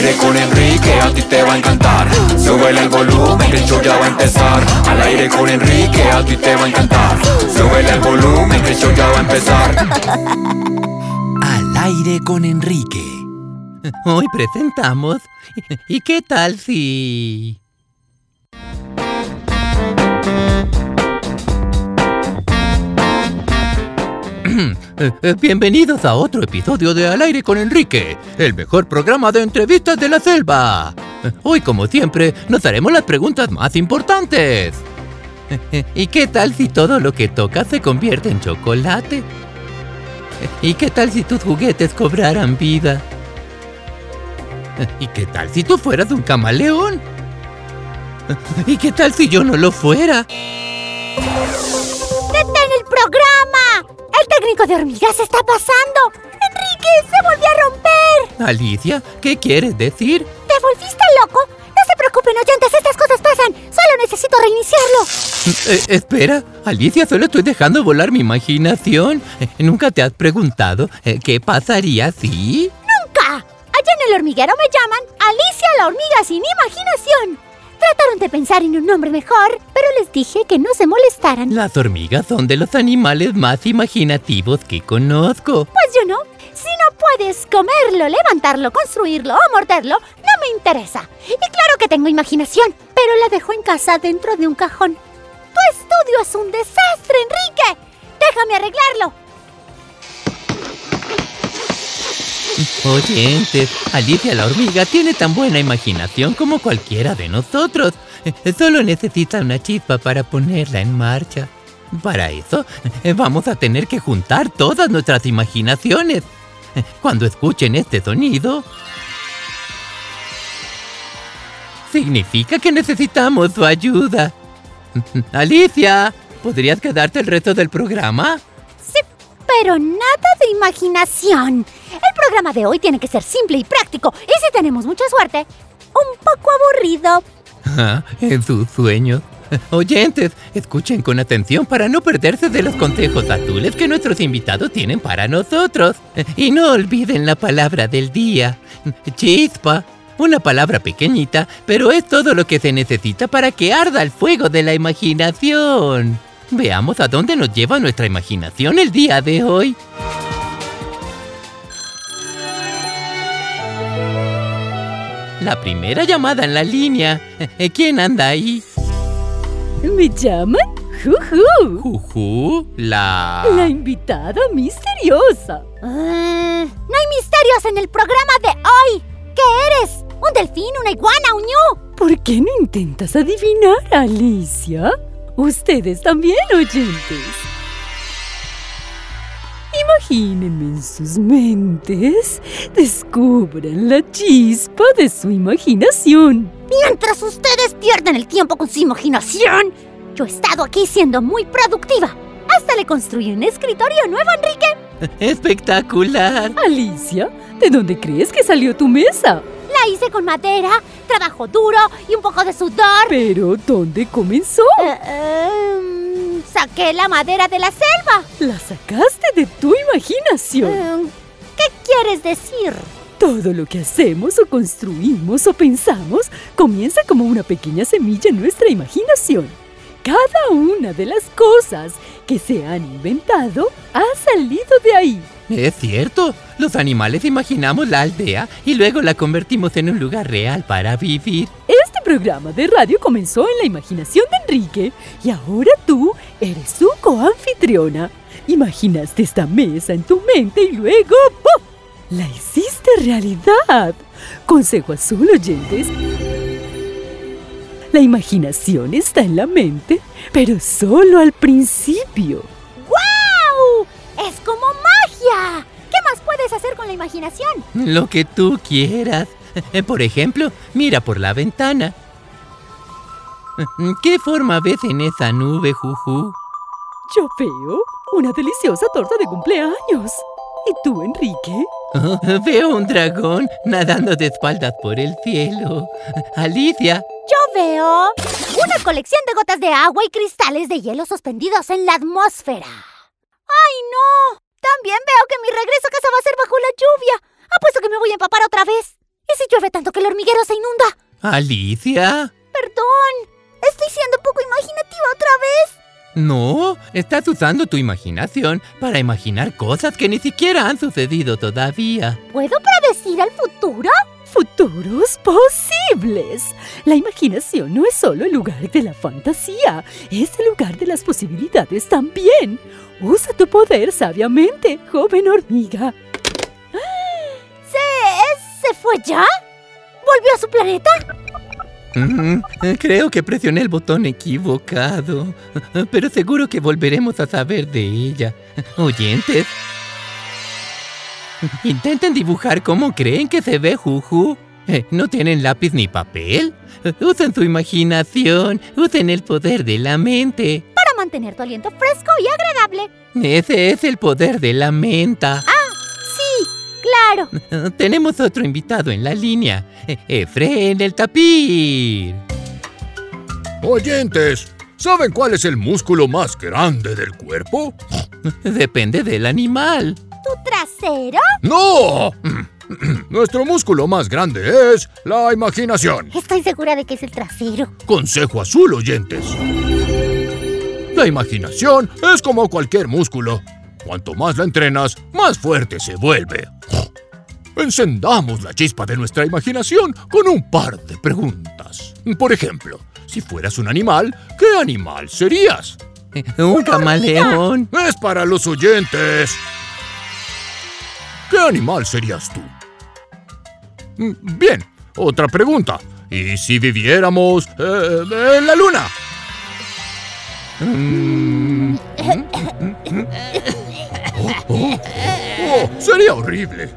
Aire con Enrique, a ti te va a encantar. Súbele el volumen, que el show ya va a empezar. Al aire con Enrique, a ti te va a encantar. Súbele el volumen, que el show ya va a empezar. Al aire con Enrique. Hoy presentamos. ¿Y qué tal si.? Bienvenidos a otro episodio de Al aire con Enrique, el mejor programa de entrevistas de la selva. Eh, Hoy, como siempre, nos haremos las preguntas más importantes. ¿Y qué tal si todo lo que tocas se convierte en chocolate? ¿Y qué tal si tus juguetes cobraran vida? ¿Y qué tal si tú fueras un camaleón? ¿Y qué tal si yo no lo fuera? ¡Detén el programa! ¡El técnico de hormigas está pasando! ¡Enrique, se volvió a romper! Alicia, ¿qué quieres decir? ¿Te volviste loco? No se preocupen, oyentes, estas cosas pasan. Solo necesito reiniciarlo. Eh, espera, Alicia, solo estoy dejando volar mi imaginación. Eh, ¿Nunca te has preguntado eh, qué pasaría si...? ¡Nunca! Allá en el hormiguero me llaman Alicia la hormiga sin imaginación. Trataron de pensar en un nombre mejor, pero les dije que no se molestaran. Las hormigas son de los animales más imaginativos que conozco. Pues yo no. Si no puedes comerlo, levantarlo, construirlo o morderlo, no me interesa. Y claro que tengo imaginación, pero la dejo en casa dentro de un cajón. Tu estudio es un desastre, Enrique. Déjame arreglarlo. Oyentes, Alicia la hormiga tiene tan buena imaginación como cualquiera de nosotros. Eh, Solo necesita una chispa para ponerla en marcha. Para eso, eh, vamos a tener que juntar todas nuestras imaginaciones. Eh, Cuando escuchen este sonido, significa que necesitamos su ayuda. Alicia, ¿podrías quedarte el resto del programa? Sí, pero nada de imaginación. El programa de hoy tiene que ser simple y práctico. Y si tenemos mucha suerte, un poco aburrido. Ah, en sus sueños. Oyentes, escuchen con atención para no perderse de los consejos azules que nuestros invitados tienen para nosotros. Y no olviden la palabra del día, chispa. Una palabra pequeñita, pero es todo lo que se necesita para que arda el fuego de la imaginación. Veamos a dónde nos lleva nuestra imaginación el día de hoy. La primera llamada en la línea. ¿Quién anda ahí? ¿Me llaman? ¡Juju! Juju, la... La invitada misteriosa. Ah, no hay misterios en el programa de hoy. ¿Qué eres? ¿Un delfín, una iguana, un ñu? ¿Por qué no intentas adivinar, Alicia? Ustedes también, oyentes. Imagínense en sus mentes. Descubran la chispa de su imaginación. Mientras ustedes pierden el tiempo con su imaginación, yo he estado aquí siendo muy productiva. Hasta le construí un escritorio nuevo, Enrique. Espectacular. Alicia, ¿de dónde crees que salió tu mesa? La hice con madera, trabajo duro y un poco de sudor. Pero, ¿dónde comenzó? Em, saqué la madera de la selva. La sacaste de tu imaginación. Em, ¿Qué quieres decir? Todo lo que hacemos o construimos o pensamos comienza como una pequeña semilla en nuestra imaginación. Cada una de las cosas que se han inventado ha salido de ahí. Es cierto. Los animales imaginamos la aldea y luego la convertimos en un lugar real para vivir. Programa de radio comenzó en la imaginación de Enrique y ahora tú eres su coanfitriona. Imaginaste esta mesa en tu mente y luego ¡puf! La hiciste realidad. Consejo azul, oyentes. La imaginación está en la mente, pero solo al principio. ¡Guau! ¡Es como magia! ¿Qué más puedes hacer con la imaginación? Lo que tú quieras. Por ejemplo, mira por la ventana. ¿Qué forma ves en esa nube, Juju? Yo veo una deliciosa torta de cumpleaños. ¿Y tú, Enrique? Oh, veo un dragón nadando de espaldas por el cielo. Alicia, Yo veo una colección de gotas de agua y cristales de hielo suspendidos en la atmósfera. ¡Ay, no! También veo que mi regreso a casa va a ser bajo la lluvia. Apuesto que me voy a empapar otra vez. ¿Y si llueve tanto que el hormiguero se inunda? Alicia. Perdón. Estoy siendo poco imaginativa otra vez. No, estás usando tu imaginación para imaginar cosas que ni siquiera han sucedido todavía. ¿Puedo predecir el futuro? Futuros posibles. La imaginación no es solo el lugar de la fantasía, es el lugar de las posibilidades también. Usa tu poder sabiamente, joven hormiga. ¿Se, ¿Se fue ya? ¿Volvió a su planeta? Mm, Creo que presioné el botón equivocado, pero seguro que volveremos a saber de ella. Oyentes, intenten dibujar cómo creen que se ve Juju. Eh, ¿No tienen lápiz ni papel? Usen su imaginación, usen el poder de la mente. Para mantener tu aliento fresco y agradable. Ese es el poder de la menta. Sí, claro. Tenemos otro invitado en la línea, Eh, Efren el tapir. Oyentes, ¿saben cuál es el músculo más grande del cuerpo? Depende del animal. ¿Tu trasero? ¡No! Nuestro músculo más grande es la imaginación. Estoy segura de que es el trasero. Consejo azul, oyentes. La imaginación es como cualquier músculo. Cuanto más la entrenas, más fuerte se vuelve. Encendamos la chispa de nuestra imaginación con un par de preguntas. Por ejemplo, si fueras un animal, ¿qué animal serías? Eh, Un camaleón. Es para los oyentes. ¿Qué animal serías tú? Mm, Bien, otra pregunta. ¿Y si viviéramos eh, en la luna? Mm, Oh, oh, sería horrible.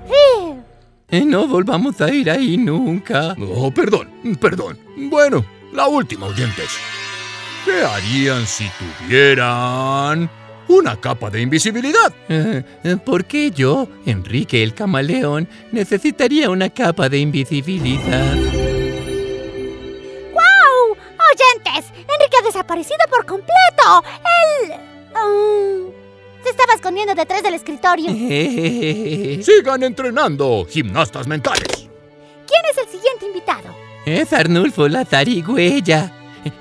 Eh, No volvamos a ir ahí nunca. Oh, perdón, perdón. Bueno, la última, oyentes. ¿Qué harían si tuvieran una capa de invisibilidad? Eh, eh, ¿Por qué yo, Enrique el camaleón, necesitaría una capa de invisibilidad? ¡Wow! ¡Oyentes! Enrique ha desaparecido por completo. Él... se estaba escondiendo detrás del escritorio. Eh, Sigan entrenando, gimnastas mentales. ¿Quién es el siguiente invitado? Es Arnulfo la zarigüeya.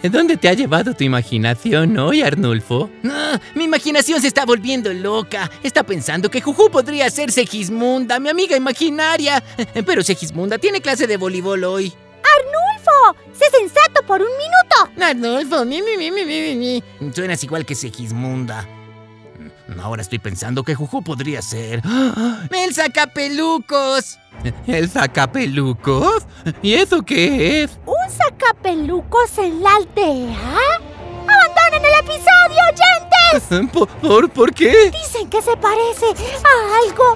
Eh, ¿Dónde te ha llevado tu imaginación hoy, Arnulfo? Ah, mi imaginación se está volviendo loca. Está pensando que Juju podría ser Segismunda, mi amiga imaginaria. Eh, Pero Segismunda tiene clase de voleibol hoy. ¡Arnulfo! ¡Sé sensato por un minuto! Arnulfo, mi, mi, mi, mi, mi, mi, mi. Suenas igual que Segismunda. Ahora estoy pensando que Juju podría ser. ¡Ah! ¡El sacapelucos! ¿El sacapelucos? ¿Y eso qué es? ¿Un sacapelucos en la aldea? ¡Abandonen el episodio, oyentes! ¿Por, por, por qué? Dicen que se parece a algo...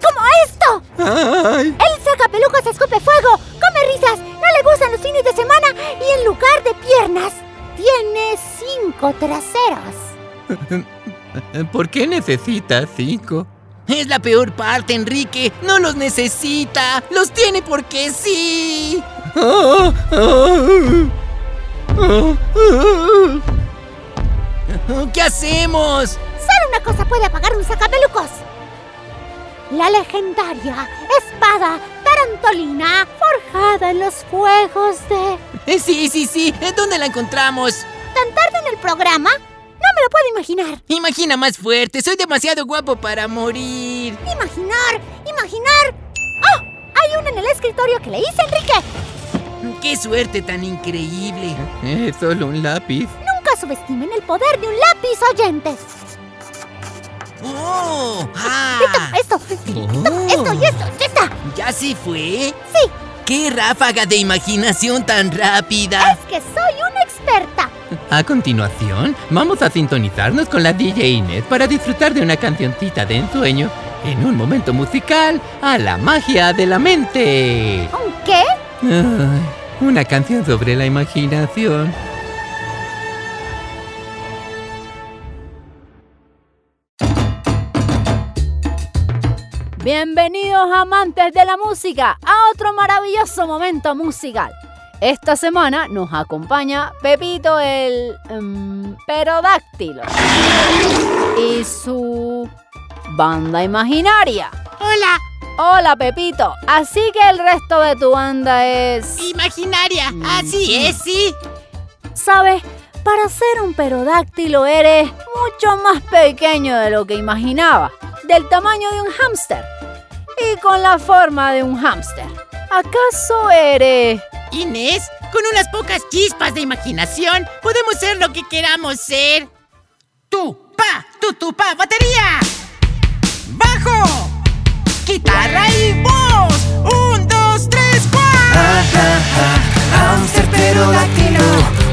¡Como esto! ¡Ay! El sacapelucos escupe fuego, come risas, no le gustan los fines de semana y en lugar de piernas, tiene cinco traseros. ¿Por qué necesitas cinco? Es la peor parte, Enrique. No los necesita. Los tiene porque sí. ¿Qué hacemos? Solo una cosa puede apagar un sacapelucos. La legendaria espada tarantolina forjada en los fuegos de... Eh, Sí, sí, sí. ¿Dónde la encontramos? ¿Tan tarde en el programa? No me lo puedo imaginar. Imagina más fuerte. Soy demasiado guapo para morir. Imaginar, imaginar. ¡Oh! Hay uno en el escritorio que le hice a Enrique. ¡Qué suerte tan increíble! Es solo un lápiz. Nunca subestimen el poder de un lápiz, oyentes. ¡Oh! ¡Ah! Esto, Oh. esto y esto, ya está. ¿Ya se fue? Sí, ¡Qué ráfaga de imaginación tan rápida! es que soy una experta. A continuación, vamos a sintonizarnos con la DJ Inés para disfrutar de una cancioncita de ensueño en un momento musical a la magia de la mente. ¿Un qué? Ay, una canción sobre la imaginación. Bienvenidos amantes de la música a otro maravilloso momento musical. Esta semana nos acompaña Pepito el em, perodáctilo y su banda imaginaria. Hola, Hola Pepito, así que el resto de tu banda es... imaginaria. Así es, sí. ¿Sabes? Para ser un perodáctilo eres mucho más pequeño de lo que imaginaba, del tamaño de un hámster y con la forma de un hámster. ¿Acaso eres... Con unas pocas chispas de imaginación, podemos ser lo que queramos ser. Tú, pa, tú, pa, batería. Bajo. Guitarra y voz. Un, dos, tres, cuatro. Hamster pterodáctilo,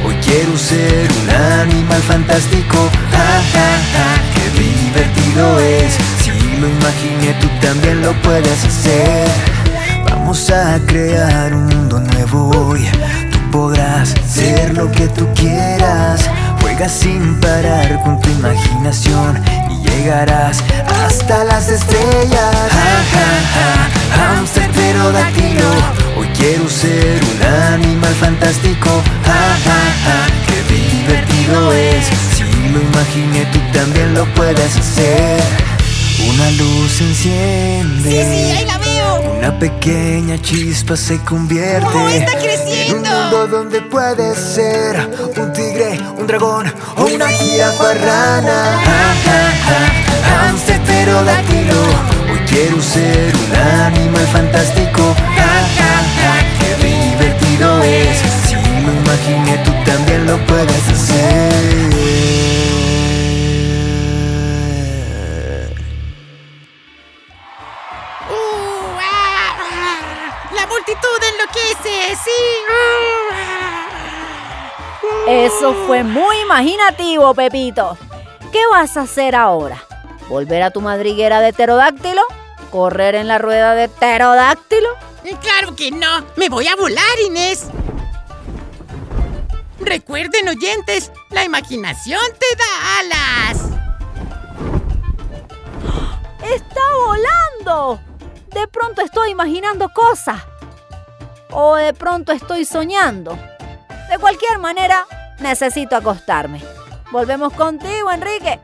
hoy quiero ser un animal fantástico. Ja, ja, qué divertido es. Si lo imaginé, tú también lo puedes hacer. Vamos a crear un mundo nuevo hoy. Tú podrás ser lo que tú quieras. Juega sin parar con tu imaginación y llegarás hasta las estrellas. Ja, ja, ja, hamster pterodáctilo, hoy quiero ser un animal fantástico. Ja, ja, ja, qué divertido es. Si lo imaginé, tú también lo puedes hacer. Una luz enciende. Sí, sí, ahí la veo. Una pequeña chispa se convierte ¡Oh, está en un creciendo! mundo donde puedes ser un tigre, un dragón o una jirafa rana. Ja, ja, ja, hamster quiero ser un imaginativo, Pepito. ¿Qué vas a hacer ahora? ¿Volver a tu madriguera de pterodáctilo? ¿Correr en la rueda de pterodáctilo? Claro que no. Me voy a volar, Inés. Recuerden, oyentes, la imaginación te da alas. ¡Está volando! De pronto estoy imaginando cosas. O de pronto estoy soñando. De cualquier manera, necesito acostarme. Volvemos contigo, Enrique.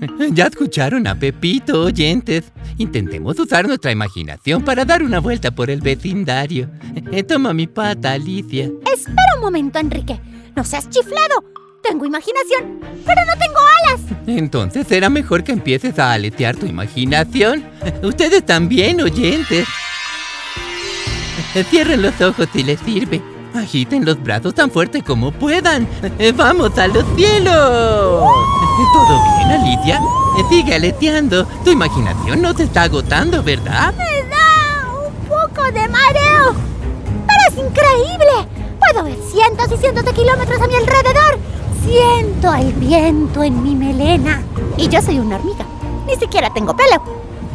Ya escucharon a Pepito, oyentes. Intentemos usar nuestra imaginación para dar una vuelta por el vecindario. Eh, Toma mi pata, Alicia. Espera un momento, Enrique. No seas chiflado. Tengo imaginación, pero no tengo. Entonces será mejor que empieces a aletear tu imaginación. Ustedes también, oyentes. Cierren los ojos si les sirve. Agiten los brazos tan fuerte como puedan. ¡Vamos a los cielos! ¿Todo bien, Alicia? Sigue aleteando. Tu imaginación no se está agotando, ¿verdad? Me da un poco de mareo. Pero es increíble. Puedo ver cientos y cientos de kilómetros a mi alrededor. Siento el viento en mi melena. Y yo soy una hormiga. Ni siquiera tengo pelo.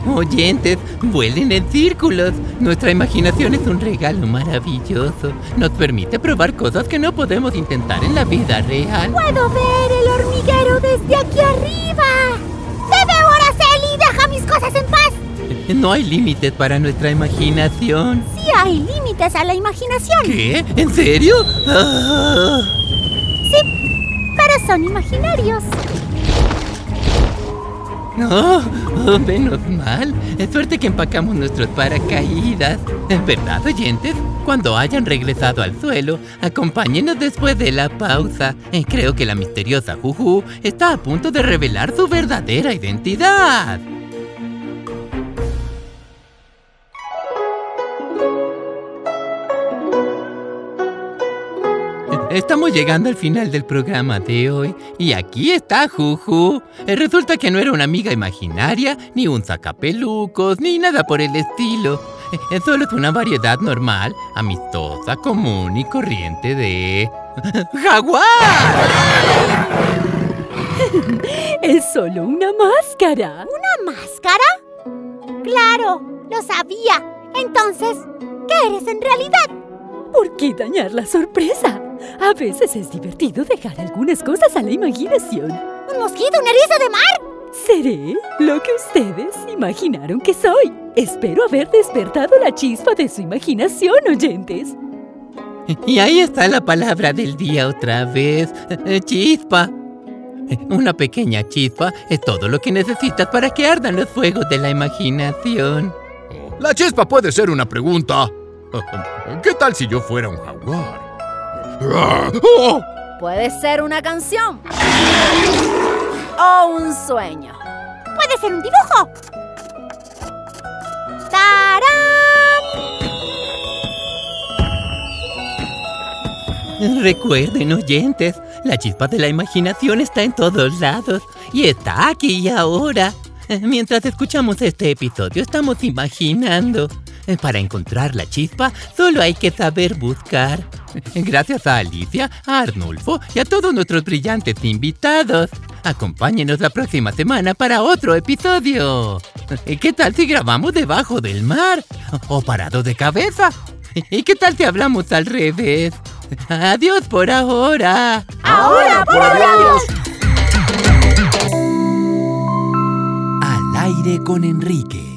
Oyentes, vuelen en círculos. Nuestra imaginación es un regalo maravilloso. Nos permite probar cosas que no podemos intentar en la vida real. Puedo ver el hormiguero desde aquí arriba. ¡Débora, Celi! ¡Deja mis cosas en paz! No hay límites para nuestra imaginación. Sí hay límites a la imaginación. ¿Qué? ¿En serio? Ah. Sí, son imaginarios. Oh, oh, menos mal. Es suerte que empacamos nuestros paracaídas. ¿Verdad, oyentes? Cuando hayan regresado al suelo, acompáñenos después de la pausa. Eh, Creo que la misteriosa Juju está a punto de revelar su verdadera identidad. Estamos llegando al final del programa de hoy y aquí está Juju. Eh, Resulta que no era una amiga imaginaria, ni un sacapelucos, ni nada por el estilo. eh, solo es una variedad normal, amistosa, común y corriente de... ¡Jaguar! Es solo una máscara. ¿Una máscara? Claro, lo sabía. Entonces, ¿qué eres en realidad? ¿Por qué dañar la sorpresa? A veces es divertido dejar algunas cosas a la imaginación. ¿Un mosquito? ¿Un erizo de mar? Seré lo que ustedes imaginaron que soy. Espero haber despertado la chispa de su imaginación, oyentes. Y ahí está la palabra del día otra vez. eh, Chispa. Una pequeña chispa es todo lo que necesitas para que ardan los fuegos de la imaginación. La chispa puede ser una pregunta. ¿Qué tal si yo fuera un jaguar? Puede ser una canción. O un sueño. Puede ser un dibujo. ¡Tarán! Recuerden, oyentes, la chispa de la imaginación está en todos lados y está aquí y ahora. Mientras escuchamos este episodio, estamos imaginando. Para encontrar la chispa, solo hay que saber buscar. Gracias a Alicia, a Arnulfo y a todos nuestros brillantes invitados. Acompáñenos la próxima semana para otro episodio. ¿Qué tal si grabamos debajo del mar? ¿O parado de cabeza? ¿Y qué tal si hablamos al revés? Adiós por ahora. ¡Ahora por adiós! Al aire con Enrique.